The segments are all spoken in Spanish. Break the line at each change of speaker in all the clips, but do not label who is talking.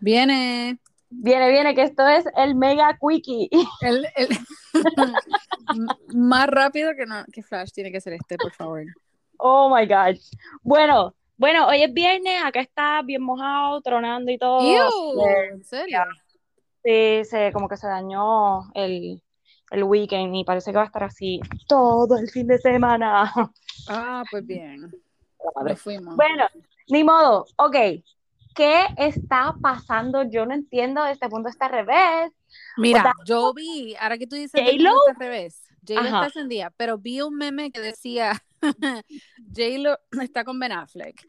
Viene.
Viene, viene, que esto es el mega quickie.
El, el- más rápido que, no, que Flash tiene que ser este, por favor.
Oh my gosh. Bueno, bueno, hoy es viernes, acá está bien mojado, tronando y todo. Eh,
¿En serio?
Sí, se, como que se dañó el, el weekend y parece que va a estar así todo el fin de semana.
Ah, pues bien. Nos fuimos.
Bueno, ni modo. Ok, ¿qué está pasando? Yo no entiendo, este punto está al revés.
Mira,
Otra-
yo vi, ahora que tú dices que está al revés, J-Lo está encendida, pero vi un meme que decía, J-Lo está con Ben Affleck,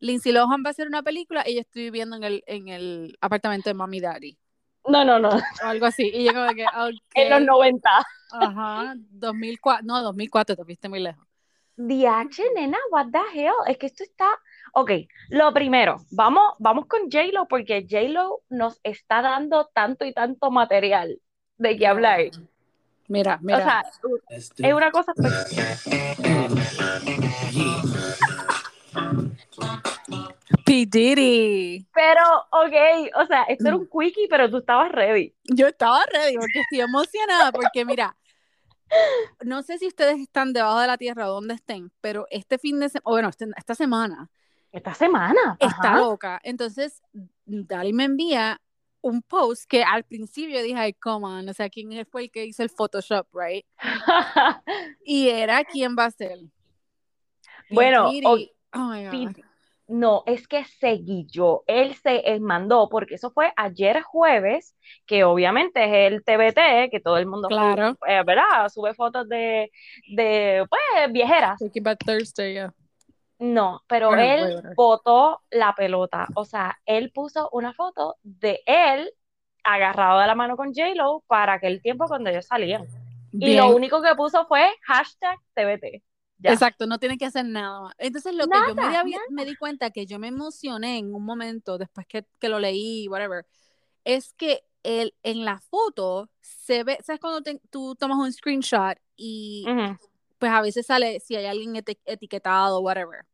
Lindsay Lohan va a hacer una película y yo estoy viviendo en el, en el apartamento de Mami Daddy,
No, no, no,
o algo así, y yo como que,
en los
ok,
90.
ajá, 2004, no, 2004, te fuiste muy lejos.
DH, nena, what the hell? Es que esto está. Ok, lo primero, vamos, vamos con J-Lo porque J-Lo nos está dando tanto y tanto material de qué hablar.
Mira,
O
mira,
sea, es una cosa.
P. Diddy.
Pero, ok, o sea, esto era un quickie, pero tú estabas ready.
Yo estaba ready porque estoy emocionada porque mira, no sé si ustedes están debajo de la tierra o donde estén, pero este fin de semana, bueno, este- esta semana
Esta semana.
está
ajá.
loca. Entonces, Dali me envía un post que al principio dije, ay, come on, o sea, ¿quién fue el que hizo el Photoshop, right? Y era quién va a ser.
Bueno,
oh.
No, es que seguí yo. Él se mandó, porque eso fue ayer jueves, que obviamente es el TBT, que todo el mundo,
Claro.
eh, ¿verdad? Sube fotos de, de, pues, viejeras.
Thursday, yeah.
No, pero
Bueno,
él
whatever.
botó la pelota. O sea, él puso una foto de él agarrado de la mano con J-Lo para aquel tiempo cuando ellos salían. Y lo único que puso fue hashtag TBT. Ya.
Exacto, no tiene que hacer nada más. Entonces, lo que yo me, di- me di cuenta que yo me emocioné en un momento después que, que lo leí, whatever, es que el, en la foto se ve, ¿sabes cuando te- tú tomas un screenshot y. pues a veces sale si hay alguien eti- etiquetado, whatever?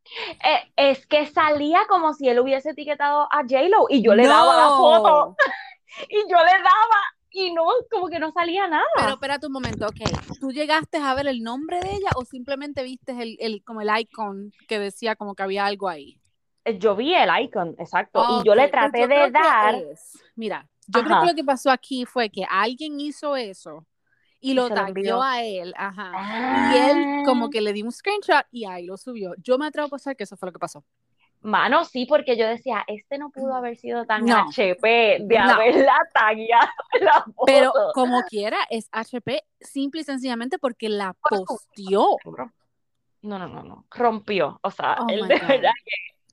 Eh, es que salía como si él hubiese etiquetado a J-Lo y yo le daba la foto y yo le daba y no, como que no salía nada.
Pero espérate un momento, ok. ¿Tú llegaste a ver el nombre de ella o simplemente viste el, el, como el icon que decía como que había algo ahí?
Eh, Yo vi el icon, exacto, y yo le
pues
traté
yo
de dar,
Mira, yo creo que lo que pasó aquí fue que alguien hizo eso y lo tagueó a él, ajá. Y él como que le dio un screenshot y ahí lo subió. Yo me atrevo a pensar que eso fue lo que pasó.
Mano, sí, porque yo decía, este no pudo haber sido tan
No.
HP de
No.
haberla tagueado la foto.
Pero como quiera, es HP simple y sencillamente porque la posteó.
No, no, no, no, rompió, o sea,
Oh
él de verdad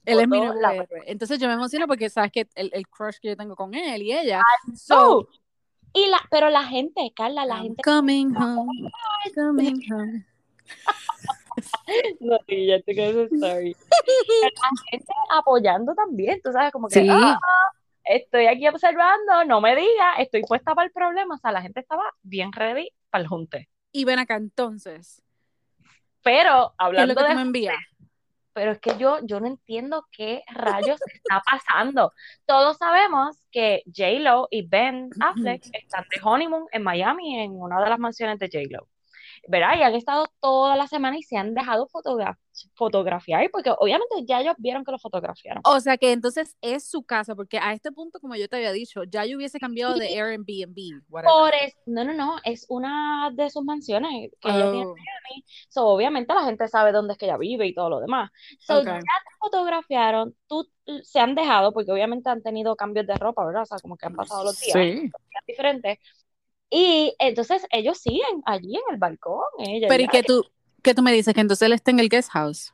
Él es mi
la-.
Entonces yo me emociono porque sabes que el, el crush que yo tengo con él y ella.
que...
So,
Y la, pero la gente, Carla, la
I'm
gente
coming home, coming home.
No, sí, ya te quedas. La gente apoyando también, tú sabes, como que
Sí.
"Ah, estoy aquí observando, no me digas, estoy puesta para el problema. O sea, la gente estaba bien ready para el junte.
Y ven acá entonces.
Pero
¿Qué es lo
hablando
tú
de
me envías?
Pero es que yo, yo no entiendo qué rayos está pasando. Todos sabemos que J-Lo y Ben Affleck están de honeymoon en Miami, en una de las mansiones de J-Lo. ¿Verdad? Y han estado toda la semana y se han dejado fotogra- fotografiar, porque obviamente ya ellos vieron que lo fotografiaron.
O sea que entonces es su casa, porque a este punto, como yo te había dicho, ya yo hubiese cambiado de Airbnb.
Por es- no, no, no, es una de sus mansiones que ella tiene en
Oh.
So, obviamente la gente sabe dónde es que ella vive y todo lo demás. So,
ok.
ya te fotografiaron, tú se han dejado, porque obviamente han tenido cambios de ropa, ¿verdad? O sea, como que han pasado los días
Sí.
días diferentes. Y entonces ellos siguen allí en el balcón. ella
Pero ¿y qué tú, qué tú me dices? Que entonces él está en el guest house.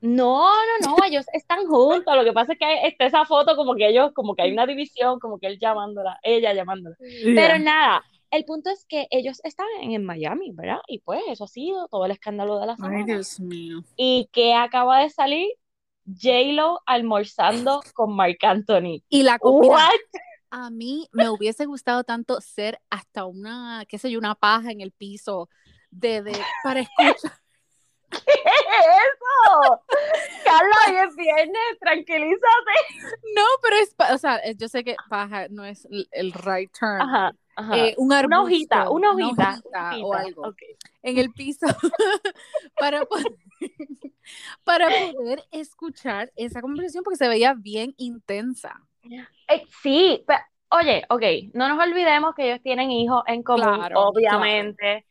No, no, no, ellos están juntos. Lo que pasa es que está esa foto como que ellos, como que hay una división, como que él llamándola, ella llamándola. Pero nada, el punto es que ellos están en, Miami, ¿verdad? Y pues eso ha sido todo el escándalo de la
Ay,
semana.
Dios mío.
Y que acaba de salir J-Lo almorzando con Marc Anthony.
Y la comida,
What?
A mí me hubiese gustado tanto ser hasta una, qué sé yo, una paja en el piso de, de para escuchar.
¿Qué es eso? Carla, hoy es viernes, tranquilízate.
No, pero es, o sea, yo sé que paja no es el right term.
Ajá, ajá.
Eh, un
una hojita, una hojita,
o algo en el piso para poder, para poder escuchar esa conversación porque se veía bien intensa.
Eh, sí, pero, oye, ok, no nos olvidemos que ellos tienen hijos en común, obviamente,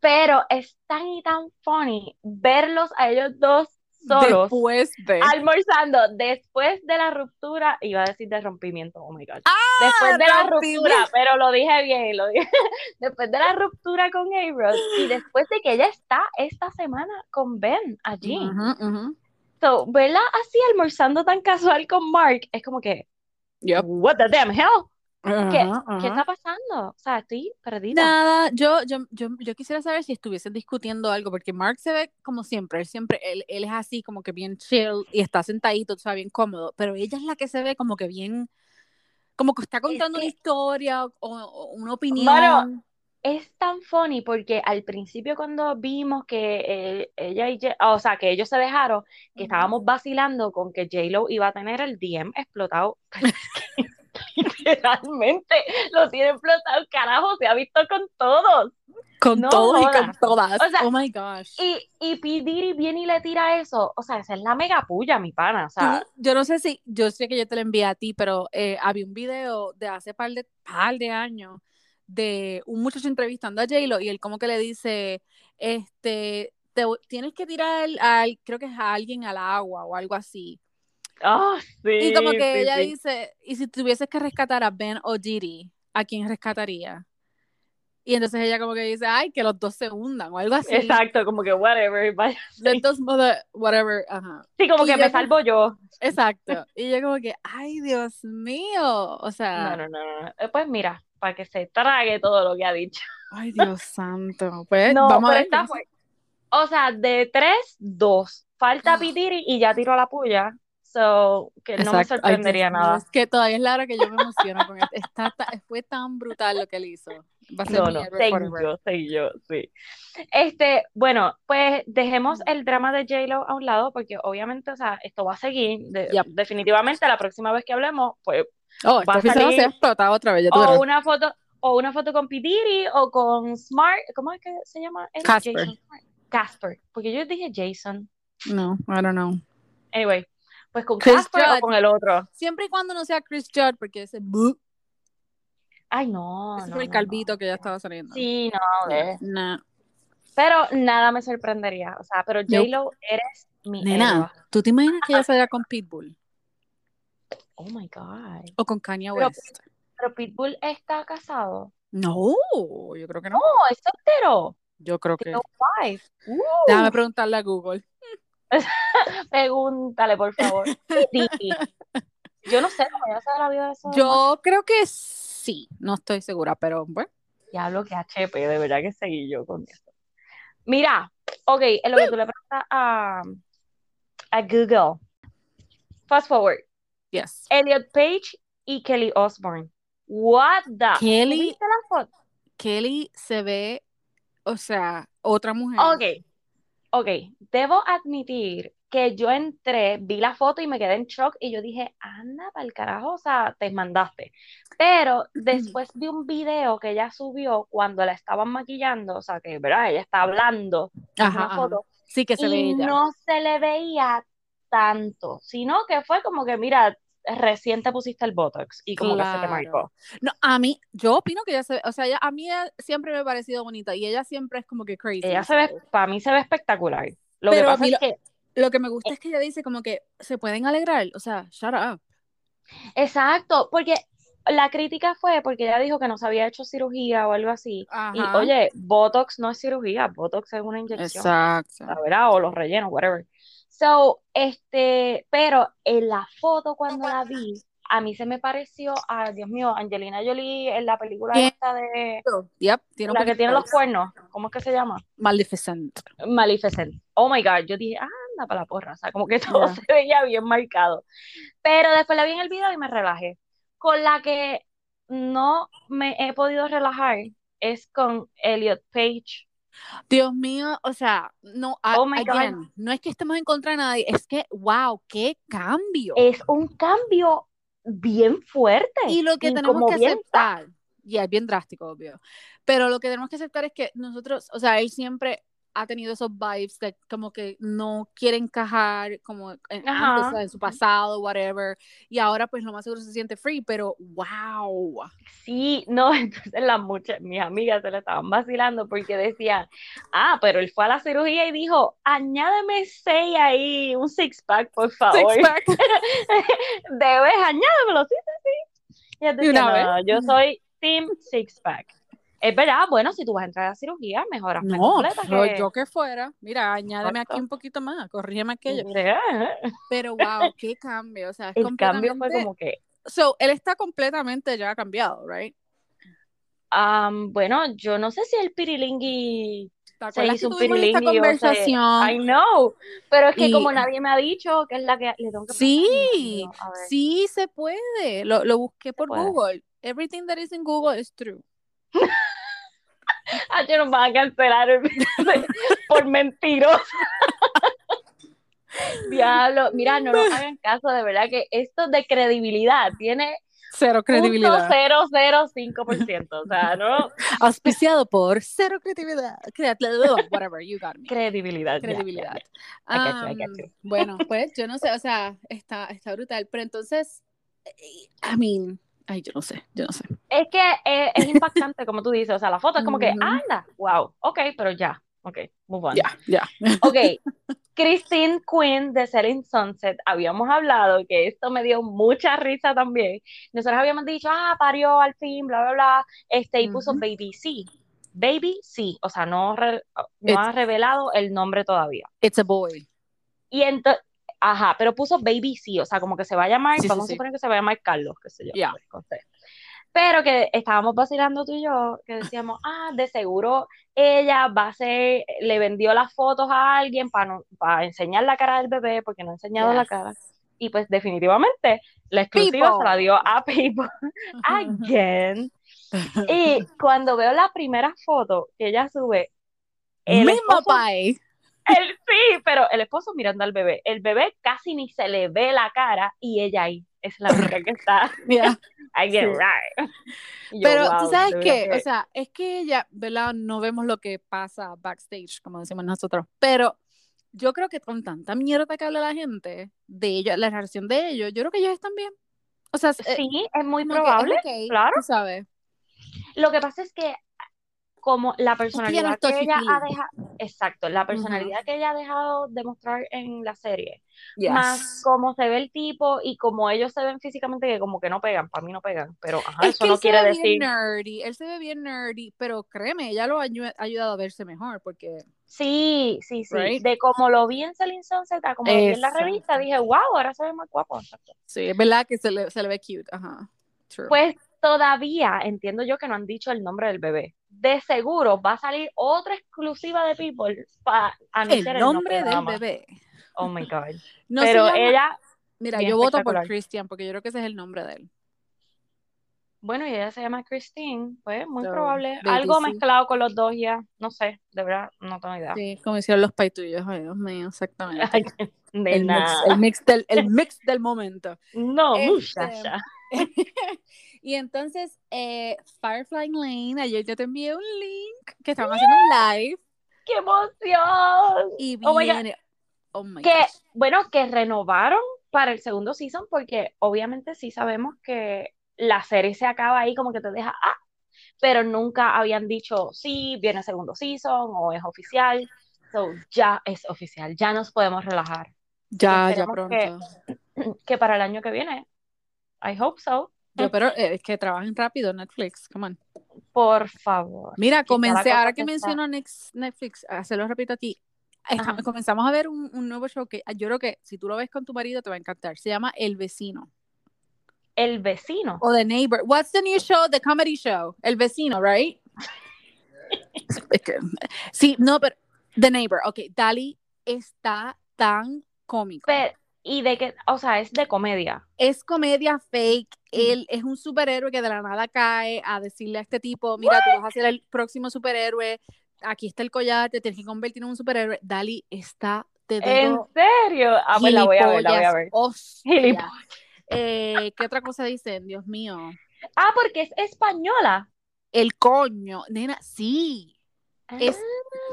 pero es tan y tan funny verlos a ellos dos solos
después de
almorzando después de la ruptura iba a decir de rompimiento oh my god ah, después de la ruptura pero lo dije bien lo dije después de la ruptura con A-Rod y después de que ella está esta semana con Ben allí. So verla así almorzando tan casual con Mark es como que what the damn hell ¿Qué, ¿Qué, está pasando? O sea, estoy perdida.
Nada, yo, yo, yo, yo, quisiera saber si estuviesen discutiendo algo, porque Mark se ve como siempre, él siempre, él, él es así como que bien chill y está sentadito, o sea, bien cómodo, pero ella es la que se ve como que bien, como que está contando una historia o, una opinión. Bueno,
es tan funny porque al principio cuando vimos que eh, ella y o sea, que ellos se dejaron, que estábamos vacilando con que J-Lo iba a tener el DM explotado. literalmente lo tiene explotado, carajo, se ha visto con todos.
Con todos y con todas. oh my gosh.
Y, y P. Diddy viene y le tira eso. O sea, esa es la mega puya, mi pana. O sea,
yo no sé si, yo sé que yo te lo envié a ti, pero eh, había un video de hace par de, par de años de un muchacho entrevistando a J-Lo y él como que le dice, este, te, tienes que tirar al, creo que es a alguien al agua o algo así.
Ah, sí.
Y como que ella dice, y si tuvieses que rescatar a Ben o Didi, ¿a quién rescataría? Y entonces ella como que dice, ay, que los dos se hundan o algo así.
Exacto, como que whatever.
Let those mother, whatever, ajá.
Sí, como que me salvo yo.
Exacto. Y yo como que, ay, Dios mío. O sea.
No, no, no, no. Pues mira, para que se trague todo lo que ha dicho.
Ay, Dios santo. Pues vamos a ver.
O sea, de tres, dos. Falta Pitiri y ya tiro la puya. So, que no me sorprendería nada.
Es que todavía es la hora que yo me emociono con esto. Está, fue tan brutal lo que él hizo.
Va a ser no, no, yo, yo, sí. Este, bueno, pues dejemos el drama de J-Lo a un lado, porque obviamente, o sea, esto va a seguir. Definitivamente, la próxima vez que hablemos, pues.
Oh, va a salir, otra vez.
o una foto, o una foto con Pidiri o con Smart. ¿Cómo es que se llama?
Casper.
Casper. Porque yo dije Jason.
No, I don't know.
Anyway, pues con Chris Casper o con el otro.
Siempre y cuando no sea Chris Judd, porque ese.
Ay, no.
Ese fue el calvito que ya estaba saliendo.
Sí, no, no. Pero nada me sorprendería. O sea, pero J-Lo, eres mi.
Nena, ¿tú te imaginas que ella salga con Pitbull?
Oh my God.
O con Kanye West.
Pero, Pitbull está casado.
No, yo creo que no.
No, es soltero.
Yo creo que. No, Déjame preguntarle a Google.
Pregúntale, por favor. Yo no sé cómo ya se la vida de eso.
Yo creo que sí, no estoy segura, pero bueno.
Ya lo que HP, de verdad que seguí yo con esto. Mira, ok, en lo que tú le preguntas a, a Google. Fast forward.
Yes.
Elliot Page y Kelly Osbourne. What the?
Kelly, Kelly se ve, o sea, otra mujer.
Ok, ok, debo admitir que yo entré, vi la foto y me quedé en shock y yo dije, anda para el carajo, o sea, te mandaste. Pero después vi un video que ella subió cuando la estaban maquillando, o sea, que, ¿verdad? Ella está hablando
ajá, foto. Sí que se
y no se le veía tanto, sino que fue como que, mira, recién te pusiste el Botox y como que se te marcó.
No, a mí, yo opino que ella se ve, o sea, a mí siempre me ha parecido bonita y ella siempre es como que crazy.
Ella se ve, para mí se ve espectacular. Lo que pasa es que...
Lo que me gusta eh es que ella dice como que se pueden alegrar, o sea, shut up.
Exacto, porque la crítica fue porque ella dijo que no se había hecho cirugía o algo así. Y oye, Botox no es cirugía, Botox es una inyección.
Exacto.
¿verdad? O los rellenos, whatever. So, este, pero en la foto cuando la vi, a mí se me pareció a, Dios mío, Angelina Jolie en la película esta de...
Yep, tiene
la que tiene los cuernos, ¿cómo es que se llama?
Maleficent.
Maleficent. Oh my God, yo dije, anda para la porra, o sea, como que todo se veía bien marcado. Pero después la vi en el video y me relajé. Con la que no me he podido relajar es con Elliot Page
Dios mío, o sea, no,
Oh
again, no es que estemos en contra de nadie, es que, wow, qué cambio.
Es un cambio bien fuerte.
Y lo que
y
tenemos que aceptar, y es bien drástico, obvio, pero lo que tenemos que aceptar es que nosotros, o sea, él siempre ha tenido esos vibes de como que no quiere encajar como en, antes, en su pasado, whatever, y ahora pues lo más seguro se siente free, pero wow.
Sí, no, entonces las muchas, mis amigas se le estaban vacilando porque decían, ah, pero él fue a la cirugía y dijo, añádeme seis ahí, un six pack, por favor.
Six pack.
Debes, añádemelo, sí, sí, sí. Y decía,
una
no,
vez.
yo soy team six pack. Es verdad, bueno, si tú vas a entrar a la cirugía, mejoras
No,
completa
yo,
que...
yo que fuera, mira, añádeme
Exacto.
aquí un poquito más, corrígeme aquello,
Mira,
pero wow, qué cambio, o sea, es
El cambio fue como que,
So, él está completamente ya cambiado, right?
am, bueno, yo no sé si el pirilingui
¿Te
se hizo un pirilingui o
conversación?
I know, pero es que
Y-
como nadie me ha dicho que es la que le tengo que
Sí, sí se puede. Lo, lo busqué por
puede.
Google. Everything that is in Google is true.
Ah, yo nos van a cancelar por mentiroso. Diablo, mira, no nos hagan caso, de verdad que esto de credibilidad tiene
Cero credibilidad.
0.005%, o sea, no
Auspiciado por cero credibilidad. Cre- Whatever, you got me.
credibilidad.
Credibilidad.
I get you, I get
Um,
you.
bueno, pues yo no sé, o sea, está, está brutal. Pero entonces, eh, I mean, ay, yo no sé, yo no sé.
Es que eh, es impactante, como tú dices, o sea, la foto es como que, anda, wow, ok, pero ya, ok, move on.
Ya, ya.
Ok, Christine Quinn de Selling Sunset, habíamos hablado que esto me dio mucha risa también. Nosotros habíamos dicho, ah, parió al fin, bla, bla, bla, este, y puso. Baby C. Baby C, o sea, no, re- no
It's-
ha revelado el nombre todavía.
It's a boy.
Y entonces, ajá, pero puso Baby C, o sea, como que se va a llamar,
Sí, sí,
vamos
sí.
a suponer que se va a llamar Carlos, qué sé yo.
Ya.
pues. Pero que estábamos vacilando tú y yo, que decíamos, ah, de seguro ella va a ser, le vendió las fotos a alguien para para enseñar la cara del bebé, porque no ha enseñado la cara. Y pues definitivamente la exclusiva
People.
se la dio a People again. Y cuando veo la primera foto que ella sube, el
Mismo
esposo. El, sí, pero el esposo mirando al bebé. El bebé casi ni se le ve la cara y ella ahí es la única que está.
Yeah.
I get
Sí.
right. Yo,
Pero tú sabes que, o sea, es que ella, ¿verdad? No vemos lo que pasa backstage, como decimos nosotros, pero yo creo que con tanta mierda que habla la gente de ellos, la reacción de ellos, yo creo que ellos están bien. O sea, eh,
Sí, es muy
que
probable, claro.
tú sabes.
Lo que pasa es que como la personalidad que ella ha dejado, exacto, la personalidad que ella ha dejado de mostrar en la serie,
Yes.
más cómo se ve el tipo y como ellos se ven físicamente que como que no pegan, para mí no pegan, pero ajá,
Es
eso
que
no
él se
quiere
ve
decir,
bien nerdy, él se ve bien nerdy, pero créeme, ella lo ha ayu- ha ayudado a verse mejor, porque
sí, sí, sí,
Right.
de como lo vi en Selling Sunset a como lo vi en la revista, dije, wow, ahora se ve más guapo,
sí, es verdad que se le, se le ve cute, ajá. True.
Pues todavía entiendo yo que no han dicho el nombre del bebé. De seguro va a salir otra exclusiva de People para anunciar
el
el
nombre del bebé.
Oh my God.
No
Pero
llama-
ella,
Mira, yo voto por. Christian, porque yo creo que ese es el nombre de él.
bueno, y ella se llama Christine, pues muy
So,
probable. Algo
sí.
mezclado con los dos ya, no sé, de verdad, no tengo idea.
Sí, como hicieron los paituyos, ay Dios mío, exactamente.
Ay, de
el, mix,
nada.
el, mix del, el mix del momento.
No,
Este,
muchacha.
y entonces, eh, Firefly Lane, ayer yo te envié un link que estaban haciendo un live
¡Qué emoción!
y
Oh my God.
viene. Oh my
Que,
gosh.
bueno, que renovaron para el segundo season porque obviamente sí sabemos que la serie se acaba ahí como que te deja, ah, pero nunca habían dicho, sí, viene segundo season o es oficial. So, ya es oficial, ya nos podemos relajar.
Ya, ya
que-
pronto.
Que para el año que viene, I hope so.
Yo, pero eh, es que trabajen rápido Netflix, come on.
Por favor.
Mira, comencé, ahora
que
que menciono Netflix, se lo repito aquí. esta-
Ajá.
comenzamos a ver un, un nuevo show que yo creo que si tú lo ves con tu marido te va a encantar. Se llama El Vecino.
El vecino.
O The Neighbor. What's the new show? The comedy show. El Vecino, right? Sí, no, pero The Neighbor. Ok, Dali está tan cómico.
Pero, y de que, o sea, es de comedia.
es comedia fake. Él es un superhéroe que de la nada cae a decirle a este tipo, mira, tú vas a ser el próximo superhéroe, aquí está el collar, te tienes que convertir en un superhéroe. Dali está, te
¿En serio? Ah, pues la voy a ver, la voy a ver.
Eh, ¿Qué otra cosa dicen? Dios mío.
Ah, porque es española.
El coño, nena, sí. Es-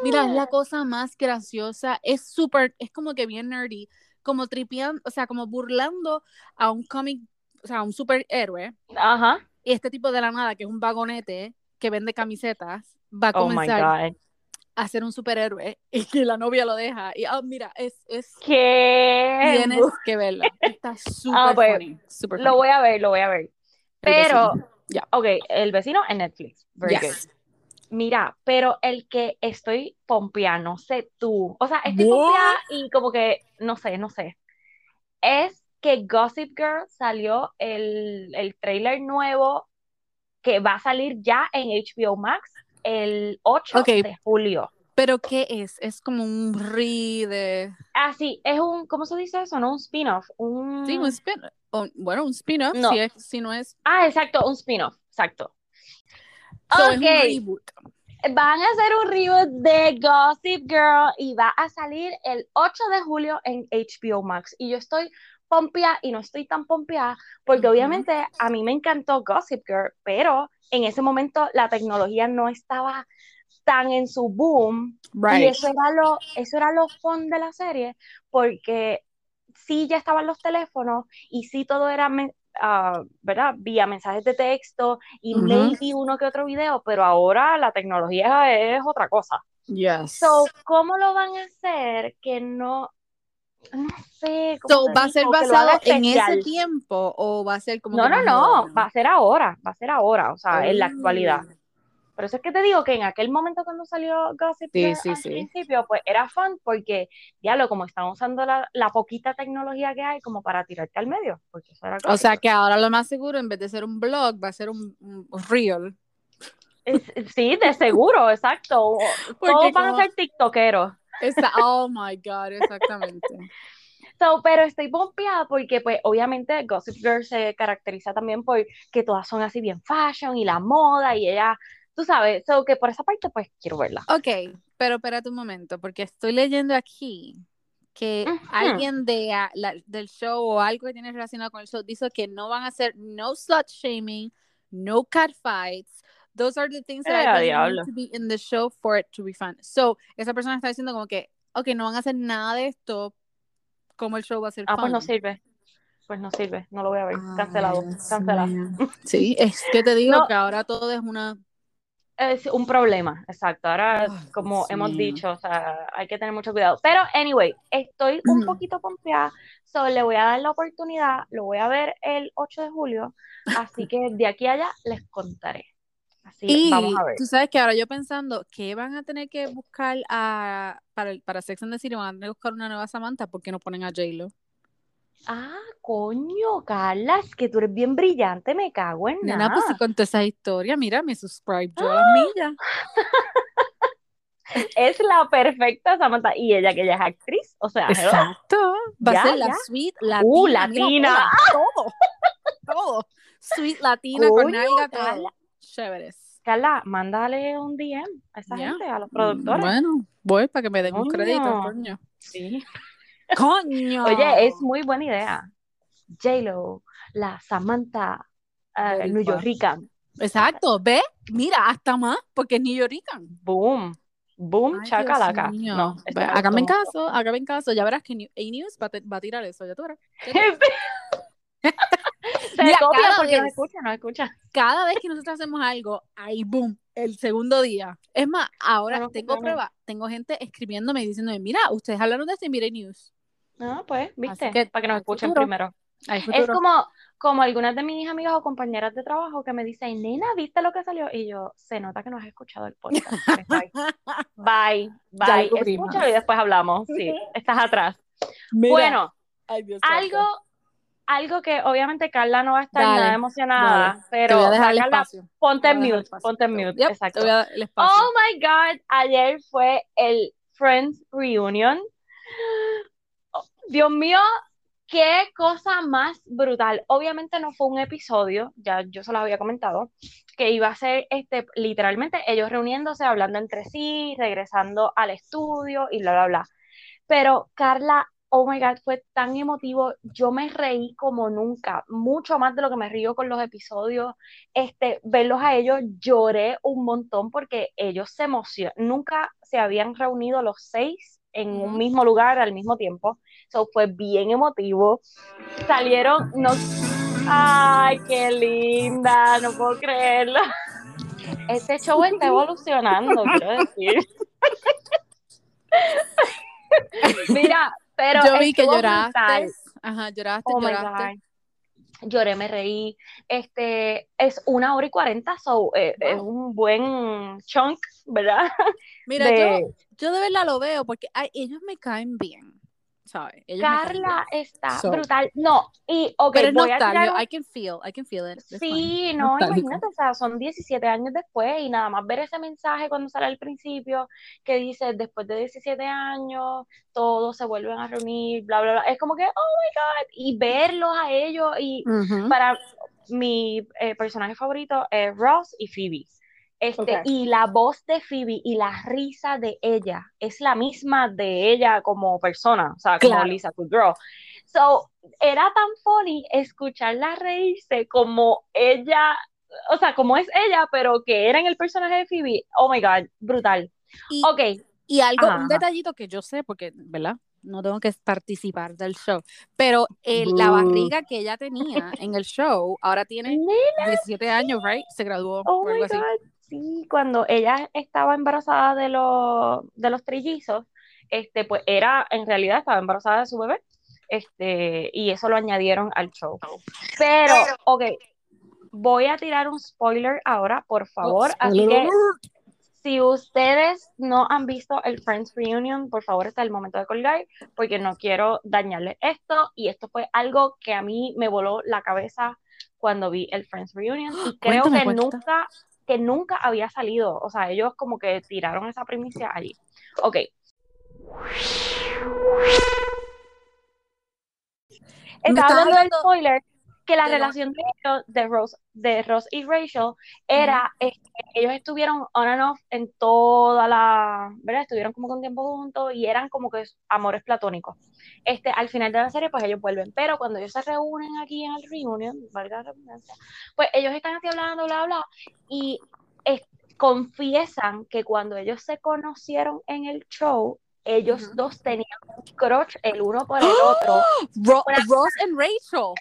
Mira, es la
Ah.
cosa más graciosa. Es súper, es como que bien nerdy, como tripeando, o sea, como burlando a un cómic, o sea, a un superhéroe.
Ajá.
Y este tipo de la nada, que es un vagonete que vende camisetas, va a
Oh
comenzar a ser un superhéroe y que la novia lo deja. Y ah, mira, es, es
¿Qué?
tienes que verla. Está súper
Ah, pues,
funny, súper
Lo
funny.
voy a ver, lo voy a ver. Pero.
Ya.
ok, el vecino en Netflix. Very
Yes.
good. Mira, pero el que estoy pompeada, no sé tú. O sea, estoy
What?
pompeada y como que, no sé, no sé. Es que Gossip Girl salió el, el trailer nuevo que va a salir ya en HBO Max el 8
Ok.
de julio.
Pero ¿qué es? Es como un re de...
Ah, sí, es un, ¿cómo se dice eso? No un spin-off, un...
Sí, un spin o- bueno, un spin-off,
No.
si no es...
Ah, exacto, un spin-off, exacto.
So, es un
Ok.
reboot.
Van a hacer un reboot de Gossip Girl y va a salir el 8 de julio en HBO Max. Y yo estoy pompeada y no estoy tan pompeada porque obviamente a mí me encantó Gossip Girl, pero en ese momento la tecnología no estaba tan en su boom y eso era lo, eso era lo fun de la serie porque sí ya estaban los teléfonos y sí todo era, ah, ¿verdad? Vía mensajes de texto y
Ujú.
maybe uno que otro video, pero ahora la tecnología es otra cosa.
Yes.
So, ¿cómo lo van a hacer que no, no sé,
So, ¿va a ser basado en ese tiempo o va a ser como
No, no, no, va a ser ahora, va a ser ahora, o sea, en la actualidad. Por eso es que te digo que en aquel momento cuando salió Gossip
Sí,
Girl
sí,
al
sí.
principio, pues era fun porque ya lo como están usando la, la poquita tecnología que hay como para tirarte al medio, porque eso era
O sea que ahora lo más seguro, en vez de ser un blog, va a ser un, un reel.
Es- sí, de seguro, exacto.
Porque
Todos van a ser tiktokeros.
Oh my God, exactamente.
So, pero estoy pompeada porque, pues, obviamente Gossip Girl se caracteriza también por que todas son así bien fashion y la moda y ella, tú sabes, so que por esa parte, pues, quiero verla.
Ok, pero espérate un momento, porque estoy leyendo aquí que
Ujú.
alguien de, ah, la- del show o algo que tiene relacionado con el show dice que no van a hacer no slut shaming, no cat fights. Those are the things that
Eh,
I
diablo.
need to be in the show for it to be fun. So, esa persona está diciendo como que, ok, no van a hacer nada de esto, como el show va a ser
Ah, pues no
fun.
sirve. Pues no sirve, no lo voy a ver.
Ay,
Cancelado, cancelado.
Sí, es que te digo
No.
que ahora todo es una...
Es un problema, exacto. Ahora, como
Dios
hemos dicho, o sea, hay que tener mucho cuidado. Pero, anyway, estoy un poquito pompeada, so le voy a dar la oportunidad, lo voy a ver el 8 de julio, así que de aquí a allá les contaré. Así,
Y
vamos a ver.
tú sabes que ahora yo pensando que van a tener que buscar a para, el- para Sex and the City, van a tener que buscar una nueva Samantha porque no ponen a J-Lo.
Ah, coño, Carla, es que tú eres bien brillante, me cago en
Nena, pues si
nada.
contó esa historia, mira, me subscribe yo a las millas.
Es la perfecta Samantha. Y ella, que ella es actriz, o sea.
Exacto. Va
Ya,
a ser la
ya.
suite latina.
Uh, latina.
todo. Todo. Suite latina con
Coño,
nalga, todo.
Carla.
Chéveres.
Carla, mándale un DM a esa gente, a los productores.
Bueno, voy para que me den un crédito, coño.
Sí.
¡Coño!
Oye, es muy buena idea. J-Lo, la Samantha
Boricua.
New Yorkican.
Exacto, ¿ve? Mira, hasta más, porque es New Yorkican.
Boom. Boom,
Ay,
chacalaca. No, me gustó
caso, hágame caso. Ya verás que New- A-News va, a te- va a tirar eso, ya tú verás.
Se
Mira,
copia
cada
porque
vez-
escucha, nos escucha.
Cada vez que nosotros hacemos algo, ahí boom, el segundo día. Es más, ahora tengo prueba, tengo gente escribiéndome y diciéndome, mira, ustedes hablaron de esto en Mira News.
Ah, pues, viste,
que,
para que nos escuchen
futuro.
primero. Es como, como algunas de mis amigas o compañeras de trabajo que me dicen, nena, ¿viste lo que salió? Y yo, se nota que no has escuchado el podcast. Bye, bye, bye.
cubrimos.
Escúchalo y después hablamos. Sí, estás atrás.
Mira,
Bueno,
ay, Dios
algo, algo que obviamente Carla no va a estar
Dale,
nada emocionada,
dale.
pero
te voy a dejar el
Carla,
espacio.
ponte
Te
en mute,
espacio.
ponte en
Te-
mute,
yep, te
exacto.
voy a dar el espacio.
Oh my God, ayer fue el Friends Reunion. Dios mío, qué cosa más brutal. Obviamente no fue un episodio, ya yo se lo había comentado, que iba a ser este, literalmente ellos reuniéndose, hablando entre sí, regresando al estudio y bla, bla, bla. Pero Carla, oh my God, fue tan emotivo. Yo me reí como nunca, mucho más de lo que me río con los episodios. Este, verlos a ellos, lloré un montón porque ellos se emocionan. Nunca se habían reunido los seis en un mismo lugar al mismo tiempo. Eso fue bien emotivo. Salieron, no, ay, qué linda, no puedo creerlo. Este show está evolucionando, quiero decir. Mira, pero
yo vi que lloraste. Ajá, lloraste, oh lloraste.
Lloré, me reí. Este es una hora y cuarenta, so, eh, es un buen chunk, ¿verdad?
Mira, yo, yo de verdad lo veo porque ellos me caen bien.
Carla está brutal. No, y ok,
pero voy a tirar I can feel, I can feel it.
sí, no, imagínate, o sea, son 17 años después y nada más ver ese mensaje cuando sale al principio que dice después de 17 años todos se vuelven a reunir, bla, bla, bla. Es como que, oh my God, y verlos a ellos y para mi eh, personaje favorito es Ross y Phoebe. Este, Y la voz de Phoebe y la risa de ella es la misma de ella como persona, o sea, como Lisa Kudrow. So, era tan funny escucharla reírse como ella, o sea, como es ella, pero que era en el personaje de Phoebe. Oh my God, brutal.
Y, ok. Y algo, un detallito que yo sé, porque, ¿verdad? No tengo que participar del show, pero la barriga que ella tenía en el show, ahora tiene 17 años, right? Se graduó.
Oh my God sí, cuando ella estaba embarazada de los, de los trillizos, este, pues era, en realidad estaba embarazada de su bebé, este, y eso lo añadieron al show. Pero, ok, voy a tirar un spoiler ahora, por favor, así que si ustedes no han visto el Friends Reunion, por favor, está el momento de colgar, porque no quiero dañarles esto, y esto fue algo que a mí me voló la cabeza cuando vi el Friends Reunion, y creo que nunca que nunca había salido. O sea, ellos como que tiraron esa primicia allí. Ok. Estaba hablando del spoiler que la relación de, de, Rose, de Ross y Rachel era que este, ellos estuvieron on and off en toda la, ¿verdad? Estuvieron como con tiempo juntos y eran como que amores platónicos. Este, al final de la serie, pues ellos vuelven, pero cuando ellos se reúnen aquí en el reunion, valga la pues ellos están así hablando, bla, bla, y confiesan que cuando ellos se conocieron en el show, ellos dos tenían un crush el uno por el otro.
Ross y Rachel.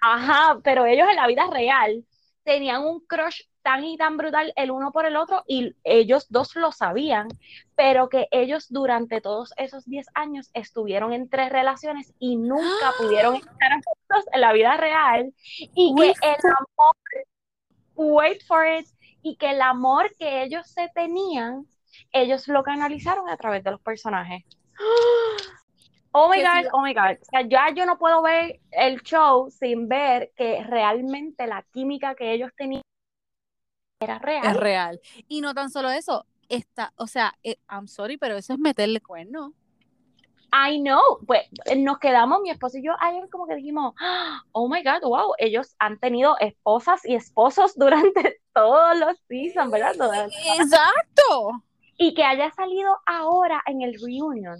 Ajá, pero ellos en la vida real tenían un crush tan y tan brutal el uno por el otro y ellos dos lo sabían, pero que ellos durante todos esos 10 años estuvieron en tres relaciones y nunca pudieron estar juntos en la vida real y que el amor, wait for it, y que el amor que ellos se tenían, ellos lo canalizaron a través de los personajes. Oh my God, oh my God. O sea, ya yo no puedo ver el show sin ver que realmente la química que ellos tenían era real.
Es real. Y no tan solo eso, está, o sea, eh, I'm sorry, pero eso es meterle cuerno.
I know, pues nos quedamos, mi esposo y yo, ayer como que dijimos, oh my God, wow, ellos han tenido esposas y esposos durante todos los seasons, ¿verdad?
Exacto.
Y que haya salido ahora en el reunion,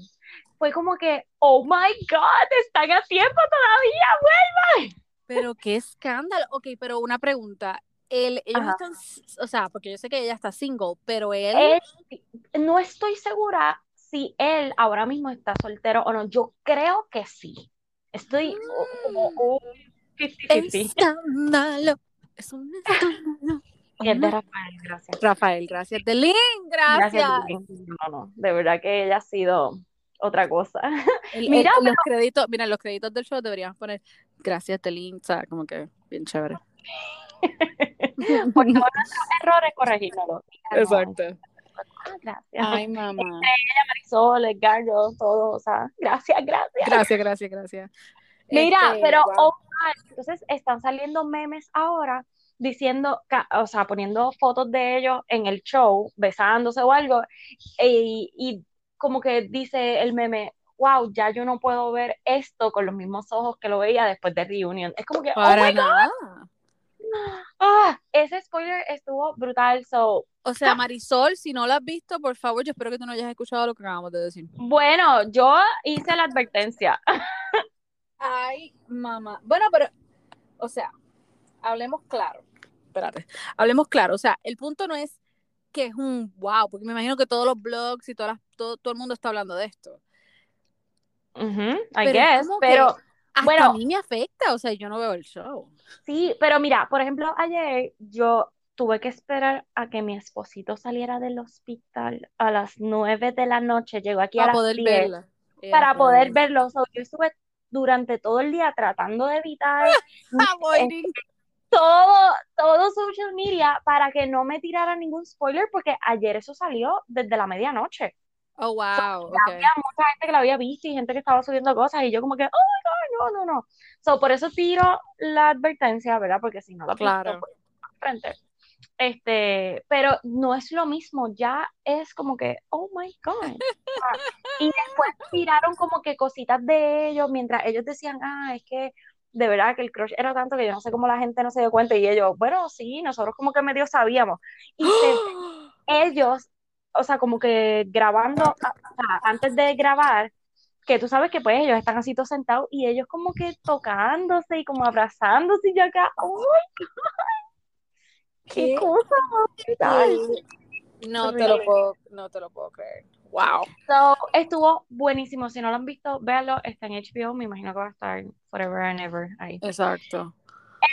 fue como que, oh my God, están a tiempo todavía, vuelvan.
Pero qué escándalo. Ok, pero una pregunta. ellos están, o sea, porque yo sé que ella está single, pero él...
No estoy segura si él ahora mismo está soltero o no. Yo creo que sí. Estoy como un 50
Es un escándalo.
es de Rafael, gracias.
Rafael, gracias. De Lynn, gracias.
No, no, de verdad que ella ha sido otra cosa.
mira, los créditos, mira, los créditos del show deberíamos poner gracias Telín, o sea, como que bien chévere.
Por todos nuestros errores, corregirlo.
Exacto.
Ah, gracias.
Ay, mamá.
ella, Marisol, Edgardo, todo, o sea, gracias, gracias.
Gracias, gracias, gracias.
Mira, este, pero entonces están saliendo memes ahora diciendo, o sea, poniendo fotos de ellos en el show, besándose o algo, y, y como que dice el meme, wow, ya yo no puedo ver esto con los mismos ojos que lo veía después de Reunion. Es como que,
Para
oh my God,
nada.
ah, ese spoiler estuvo brutal. So,
O sea, Marisol, si no lo has visto, por favor, yo espero que tú no hayas escuchado lo que acabamos de decir.
bueno, yo hice la advertencia.
Ay, mamá. Bueno, pero, o sea, hablemos claro. Espérate. Hablemos claro. O sea, el punto no es que es un wow, porque me imagino que todos los blogs y todas las- todo, todo el mundo está hablando de esto.
Ujú, I
Pero es
guess, pero
Hasta
Bueno.
a mí me afecta, o sea, yo no veo el show.
sí, pero mira, por ejemplo, ayer yo tuve que esperar a que mi esposito saliera del hospital a las 9 de la noche, llegó aquí a
Para
las
poder
10
verla. Eh,
para poder verlo. So, yo estuve durante todo el día tratando de evitar
Avoiding.
Todo, todo social media para que no me tirara ningún spoiler, porque ayer eso salió desde la medianoche.
Oh, wow. ok.
Había mucha gente que lo había visto y gente que estaba subiendo cosas y yo como que, oh my God, no, no, no. So, por eso tiro la advertencia, ¿verdad? Porque si no visto,
Claro.
pues, frente. Este, pero no es lo mismo, ya es como que, oh my God. Ah, Y después tiraron como que cositas de ellos, mientras ellos decían, ah, es que de verdad que el crush era tanto que yo no sé cómo la gente no se dio cuenta, y ellos, bueno, sí, nosotros como que medio sabíamos. Y ellos, o sea, como que grabando, a- o sea, antes de grabar, que tú sabes que pues ellos están así todos sentados y ellos como que tocándose y como abrazándose y yo acá, ¡ay, qué
¿Qué?
cosa más brutal!
No te lo puedo, no te lo puedo creer. Wow.
So, estuvo buenísimo, si no lo han visto, véanlo, está en HBO, me imagino que va a estar forever and ever ahí.
Exacto.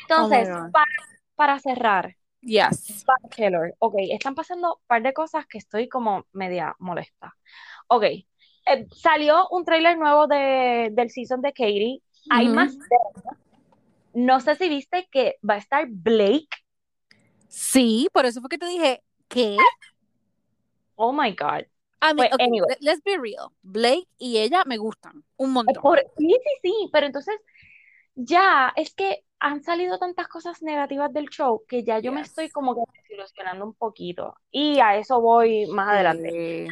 Entonces,
Oh
para, para cerrar,
Yes.
Bachelor, ok, están pasando un par de cosas que estoy como media molesta. Ok, eh, salió un tráiler nuevo de, del season de Katie, hay
Ujú.
más. No sé si viste que va a estar Blake.
Sí, por eso fue que te dije, ¿qué?
Oh my God.
I mean,
Pues,
okay,
anyway.
let- let's be real. Blake y ella me gustan un montón.
por- sí, sí, sí, pero entonces ya es que han salido tantas cosas negativas del show que ya yo me estoy como que desilusionando un poquito. Y a eso voy más adelante.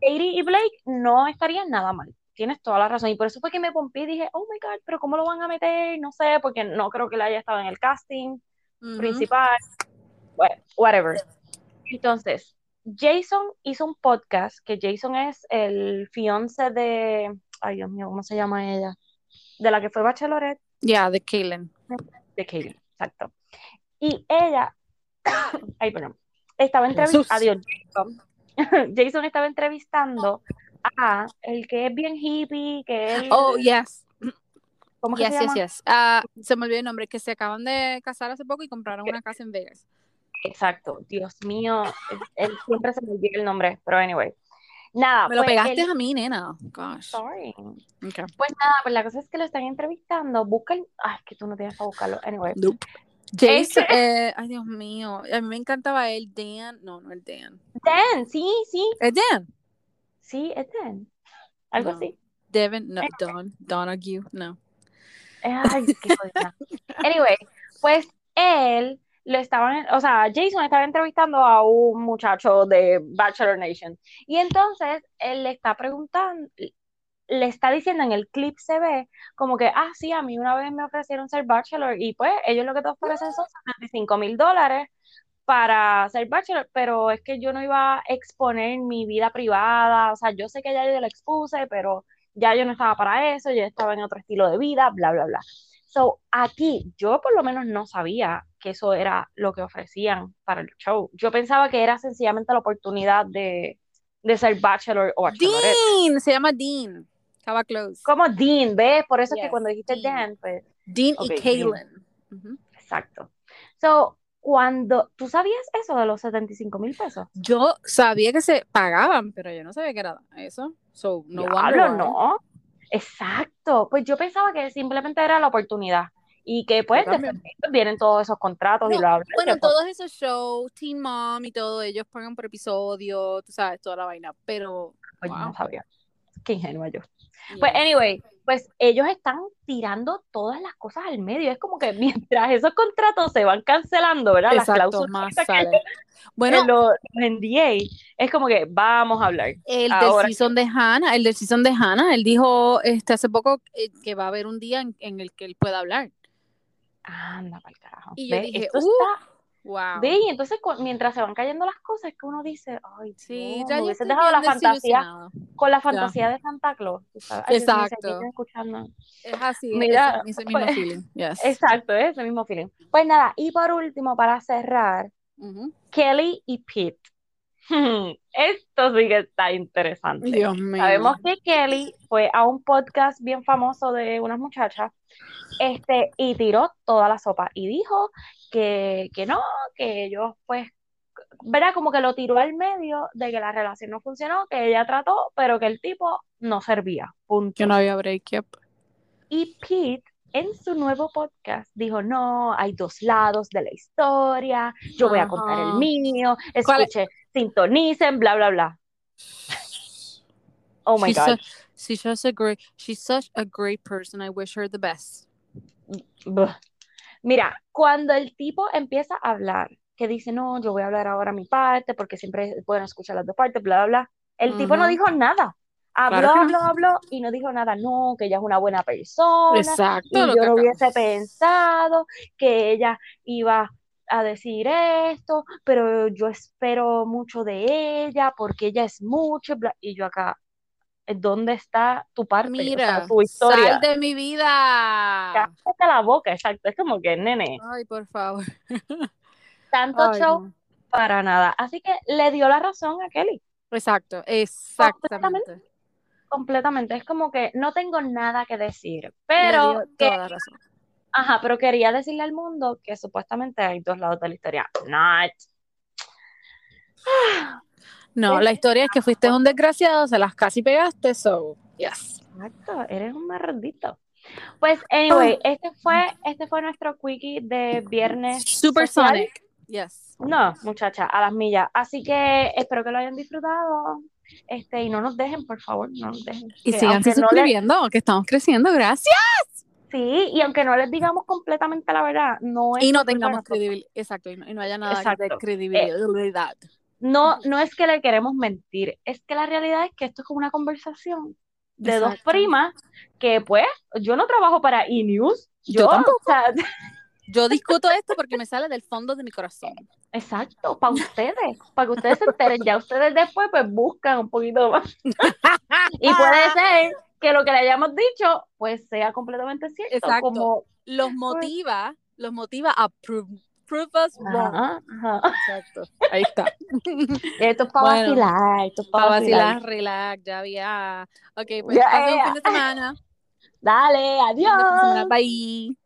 Katie y Blake no estarían nada mal. Tienes toda la razón. Y por eso fue que me pompí y dije, oh my God, pero ¿cómo lo van a meter? No sé, porque no creo que él haya estado en el casting principal. Bueno, whatever. Entonces, Jason hizo un podcast, que Jason es el fiance de, ay Dios mío, ¿cómo se llama ella? De la que fue Bachelorette,
Yeah, de Kaylin.
de Katie, exacto. Y ella, ay, perdón, estaba entrevistando, adiós, Jason. Jason estaba entrevistando a el que es bien hippie, que él,
Oh, yes.
¿cómo que
Yes,
se
yes,
llama?
yes. Ah, se me olvidó el nombre, que se acaban de casar hace poco y compraron una casa en Vegas.
Exacto, Dios mío, él, siempre se me olvida el nombre, pero anyway. Nada,
Me lo
pues
pegaste
él-
a mí, nena. Gosh.
sorry.
Okay.
Pues nada, pues la cosa es que lo están entrevistando, buscan, ay, que tú no tienes que buscarlo, anyway.
Nope. Jason,
Este-
eh, ay Dios mío, a mí me encantaba él, Dan, no, no es Dan,
Dan, sí, sí,
es Dan,
sí, es Dan, algo
No.
así.
Devin, no, Don, Donahue, no.
Ay, qué jodida. Anyway, pues él le estaban, o sea, Jason estaba entrevistando a un muchacho de Bachelor Nation. Y entonces él le está preguntando, le está diciendo en el clip se ve como que, ah, sí, a mí una vez me ofrecieron ser Bachelor y pues ellos lo que te ofrecen son 75 mil dólares para ser Bachelor, pero es que yo no iba a exponer mi vida privada, o sea, yo sé que ya yo la expuse, pero ya yo no estaba para eso, yo estaba en otro estilo de vida, bla, bla, bla. So, aquí yo por lo menos no sabía que eso era lo que ofrecían para el show. Yo pensaba que era sencillamente la oportunidad de, de ser Bachelor o Bachelorette.
Dean, se llama Dean, estaba close.
Como Dean, ¿ves? Por eso es que
Yes,
cuando dijiste
Dean.
Dan, pues,
Dean
Ok,
y Kaylin.
Exacto. So, cuando, ¿tú sabías eso de los 75 mil pesos?
Yo sabía que se pagaban, pero yo no sabía que era eso. So, no
Diablo, no. Exacto. Pues yo pensaba que simplemente era la oportunidad y que pues vienen todos esos contratos y
No,
bla, bla,
Bueno,
que, pues,
todos esos shows, Teen Mom y todo, ellos pagan por episodio, tú sabes, toda la vaina, pero
pues, yo
wow.
no sabía. Qué ingenua yo.
yes.
Pues anyway, pues ellos están tirando todas las cosas al medio. Es como que mientras esos contratos se van cancelando, ¿verdad? las
Exacto,
cláusulas
más
que-.
Bueno,
en los, los NDA, es como que vamos a hablar.
el
ahora
del season de Hannah, el del season de Hannah, él dijo este hace poco eh, que va a haber un día en, en el que él pueda hablar.
Anda, para el carajo.
Y yo
Ve,
dije,
esto
"Uh,
está-
Wow.
ve, y entonces mientras se van cayendo las cosas, es que uno dice, ay,
Sí,
Dios,
ya
me
estoy
dejado la fantasía con la fantasía de Santa Claus. sabes. Ay,
Exacto.
escuchando.
Es así,
Mira,
ese, ese mismo
pues,
feeling. Yes.
Exacto, es ese mismo feeling. Pues nada, y por último, para cerrar. Kelly y Pete. Esto sí que está interesante.
Dios mío.
Sabemos que Kelly fue a un podcast bien famoso de unas muchachas este, y tiró toda la sopa y dijo que, que no, que ellos pues, verá como que lo tiró al medio de que la relación no funcionó, que ella trató, pero que el tipo no servía. Punto.
Que no había break, yep.
Y Pete en su nuevo podcast dijo, no, hay dos lados de la historia, yo voy a contar el mío,
¿Cuál es?
escuche, sintonicen, bla, bla, bla. Oh my
she's,
God.
su- she's such a great, she's such a great person. I wish her the best.
Mira, cuando el tipo empieza a hablar, que dice, no, yo voy a hablar ahora mi parte, porque siempre es bueno escuchar las dos partes, bla, bla, bla, el tipo no dijo nada. Habló,
Claro que no.
habló, habló y no dijo nada. No, que ella es una buena persona
Exacto.
y yo no hubiese pensado que ella iba a decir esto, pero yo espero mucho de ella porque ella es mucho, bla- y yo acá, ¿dónde está tu parte? O sea,
Mira,
tu historia.
sal de mi vida.
Cállate la boca, exacto. Es como que, nene,
Ay, por favor.
tanto
Ay,
show
no.
para nada. Así que le dio la razón a Kelly,
Exacto, exactamente.
Completamente. Es como que no tengo nada que decir, pero que
toda la razón.
Ajá, pero quería decirle al mundo que supuestamente hay dos lados de la historia. Not.
No, la historia es que fuiste un desgraciado, se las casi pegaste, so, yes.
Exacto, eres un mardito. Pues, anyway, este fue, este fue nuestro quickie de viernes.
Supersonic, yes.
No, muchacha, a las millas. Así que espero que lo hayan disfrutado. Este, y no nos dejen, por favor, no nos dejen.
Y
Que
síganse
aunque no les-
suscribiendo, que estamos creciendo, gracias.
sí, y aunque no les digamos completamente la verdad, no es
Y no tengamos credibilidad, exacto, y no, y no haya nada de credibilidad.
No, no es que le queremos mentir, es que la realidad es que esto es como una conversación de dos primas que pues yo no trabajo para E-News,
Yo
yo,
tampoco.
o sea,
Yo discuto esto porque me sale del fondo de mi corazón.
exacto, para ustedes, para que ustedes se enteren, ya ustedes después pues buscan un poquito más. Y puede ser que lo que le hayamos dicho pues sea completamente cierto,
Exacto.
como
Los motiva, los motiva a prove, prove us wrong.
ajá, ajá.
Exacto. Ahí está.
Esto es para
Bueno,
vacilar, esto es para
Para
vacilar.
vacilar, relax, ya había. Ok, pues
Ya,
pasen un fin de semana.
Dale,
Fin de semana.
adiós.
Bye.